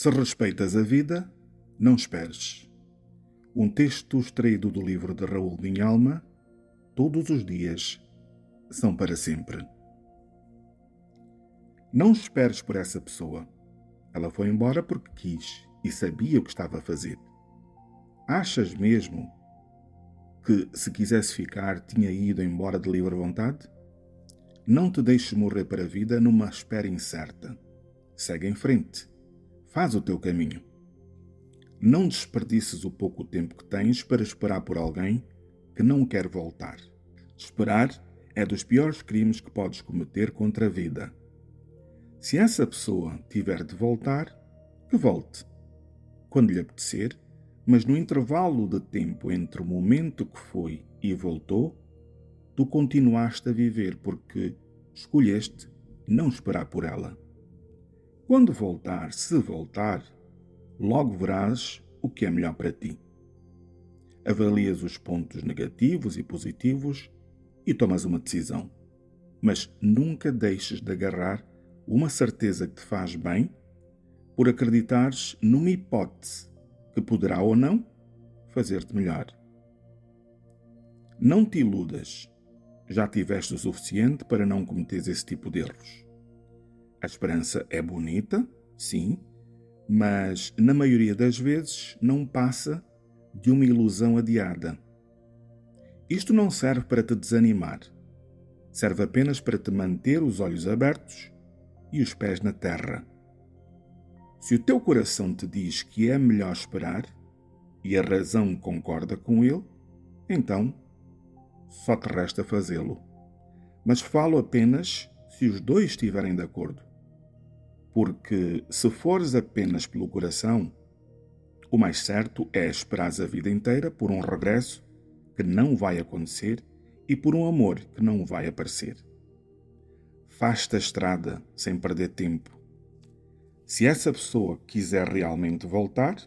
Se respeitas a vida, não esperes. Um texto extraído do livro de Raul Minhalma, Todos os dias são para sempre. Não esperes por essa pessoa. Ela foi embora porque quis e sabia o que estava a fazer. Achas mesmo que, se quisesse ficar, tinha ido embora de livre vontade? Não te deixes morrer para a vida numa espera incerta. Segue em frente. Faz o teu caminho. Não desperdices o pouco tempo que tens para esperar por alguém que não quer voltar. Esperar é dos piores crimes que podes cometer contra a vida. Se essa pessoa tiver de voltar, que volte. Quando lhe apetecer, mas no intervalo de tempo entre o momento que foi e voltou, tu continuaste a viver porque escolheste não esperar por ela. Quando voltar, se voltar, logo verás o que é melhor para ti. Avalias os pontos negativos e positivos e tomas uma decisão. Mas nunca deixes de agarrar uma certeza que te faz bem por acreditares numa hipótese que poderá ou não fazer-te melhor. Não te iludas. Já tiveste o suficiente para não cometeres esse tipo de erros. A esperança é bonita, sim, mas na maioria das vezes não passa de uma ilusão adiada. Isto não serve para te desanimar. Serve apenas para te manter os olhos abertos e os pés na terra. Se o teu coração te diz que é melhor esperar e a razão concorda com ele, então só te resta fazê-lo. Mas falo apenas se os dois estiverem de acordo. Porque se fores apenas pelo coração, o mais certo é esperar a vida inteira por um regresso que não vai acontecer e por um amor que não vai aparecer. Faz-te a estrada sem perder tempo. Se essa pessoa quiser realmente voltar,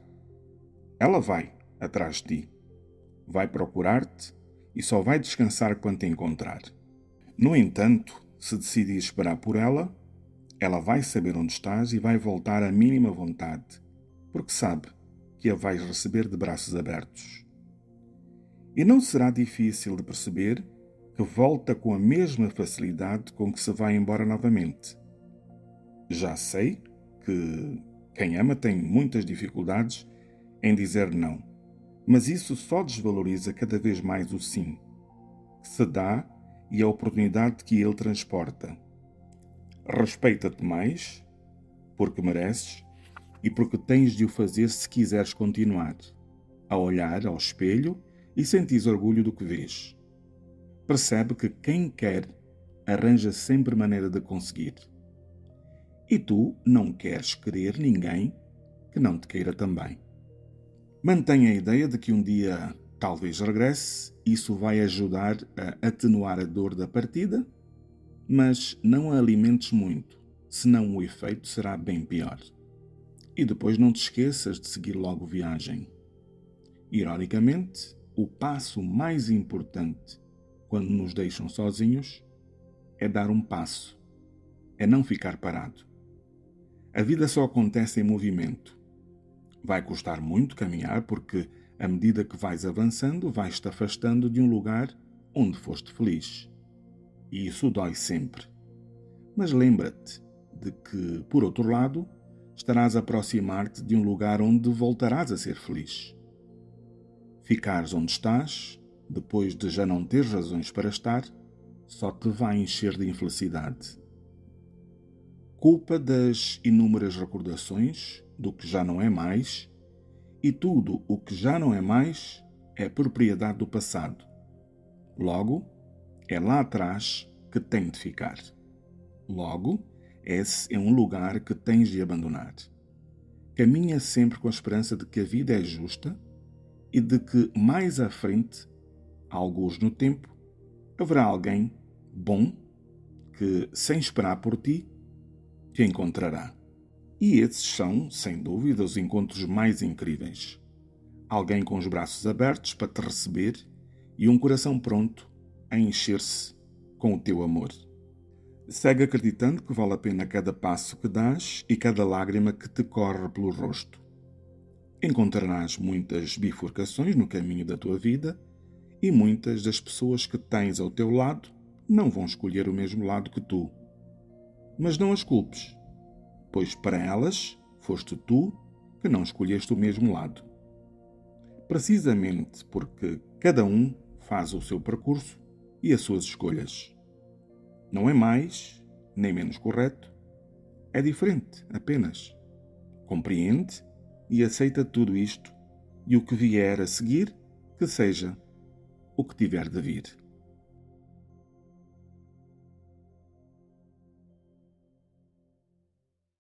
ela vai atrás de ti, vai procurar-te e só vai descansar quando te encontrar. No entanto, se decidir esperar por ela, ela vai saber onde estás e vai voltar à mínima vontade, porque sabe que a vais receber de braços abertos. E não será difícil de perceber que volta com a mesma facilidade com que se vai embora novamente. Já sei que quem ama tem muitas dificuldades em dizer não, mas isso só desvaloriza cada vez mais o sim, que se dá e a oportunidade que ele transporta. Respeita-te mais, porque mereces e porque tens de o fazer se quiseres continuar, a olhar ao espelho e sentir orgulho do que vês. Percebe que quem quer arranja sempre maneira de conseguir. E tu não queres querer ninguém que não te queira também. Mantenha a ideia de que um dia talvez regresse, isso vai ajudar a atenuar a dor da partida mas não a alimentes muito, senão o efeito será bem pior. E depois não te esqueças de seguir logo viagem. Ironicamente, o passo mais importante quando nos deixam sozinhos é dar um passo, é não ficar parado. A vida só acontece em movimento. Vai custar muito caminhar porque, à medida que vais avançando, vais-te afastando de um lugar onde foste feliz e isso dói sempre. Mas lembra-te de que, por outro lado, estarás a aproximar-te de um lugar onde voltarás a ser feliz. Ficares onde estás, depois de já não ter razões para estar, só te vai encher de infelicidade. Culpa das inúmeras recordações do que já não é mais, e tudo o que já não é mais é propriedade do passado. Logo, é lá atrás que tem de ficar. Logo, esse é um lugar que tens de abandonar. Caminha sempre com a esperança de que a vida é justa e de que mais à frente, alguns no tempo, haverá alguém bom que, sem esperar por ti, te encontrará. E esses são, sem dúvida, os encontros mais incríveis. Alguém com os braços abertos para te receber e um coração pronto a encher-se com o teu amor. Segue acreditando que vale a pena cada passo que dás e cada lágrima que te corre pelo rosto. Encontrarás muitas bifurcações no caminho da tua vida e muitas das pessoas que tens ao teu lado não vão escolher o mesmo lado que tu. Mas não as culpes, pois para elas foste tu que não escolheste o mesmo lado. Precisamente porque cada um faz o seu percurso e as suas escolhas. Não é mais nem menos correto, é diferente apenas. Compreende e aceita tudo isto e o que vier a seguir, que seja o que tiver de vir.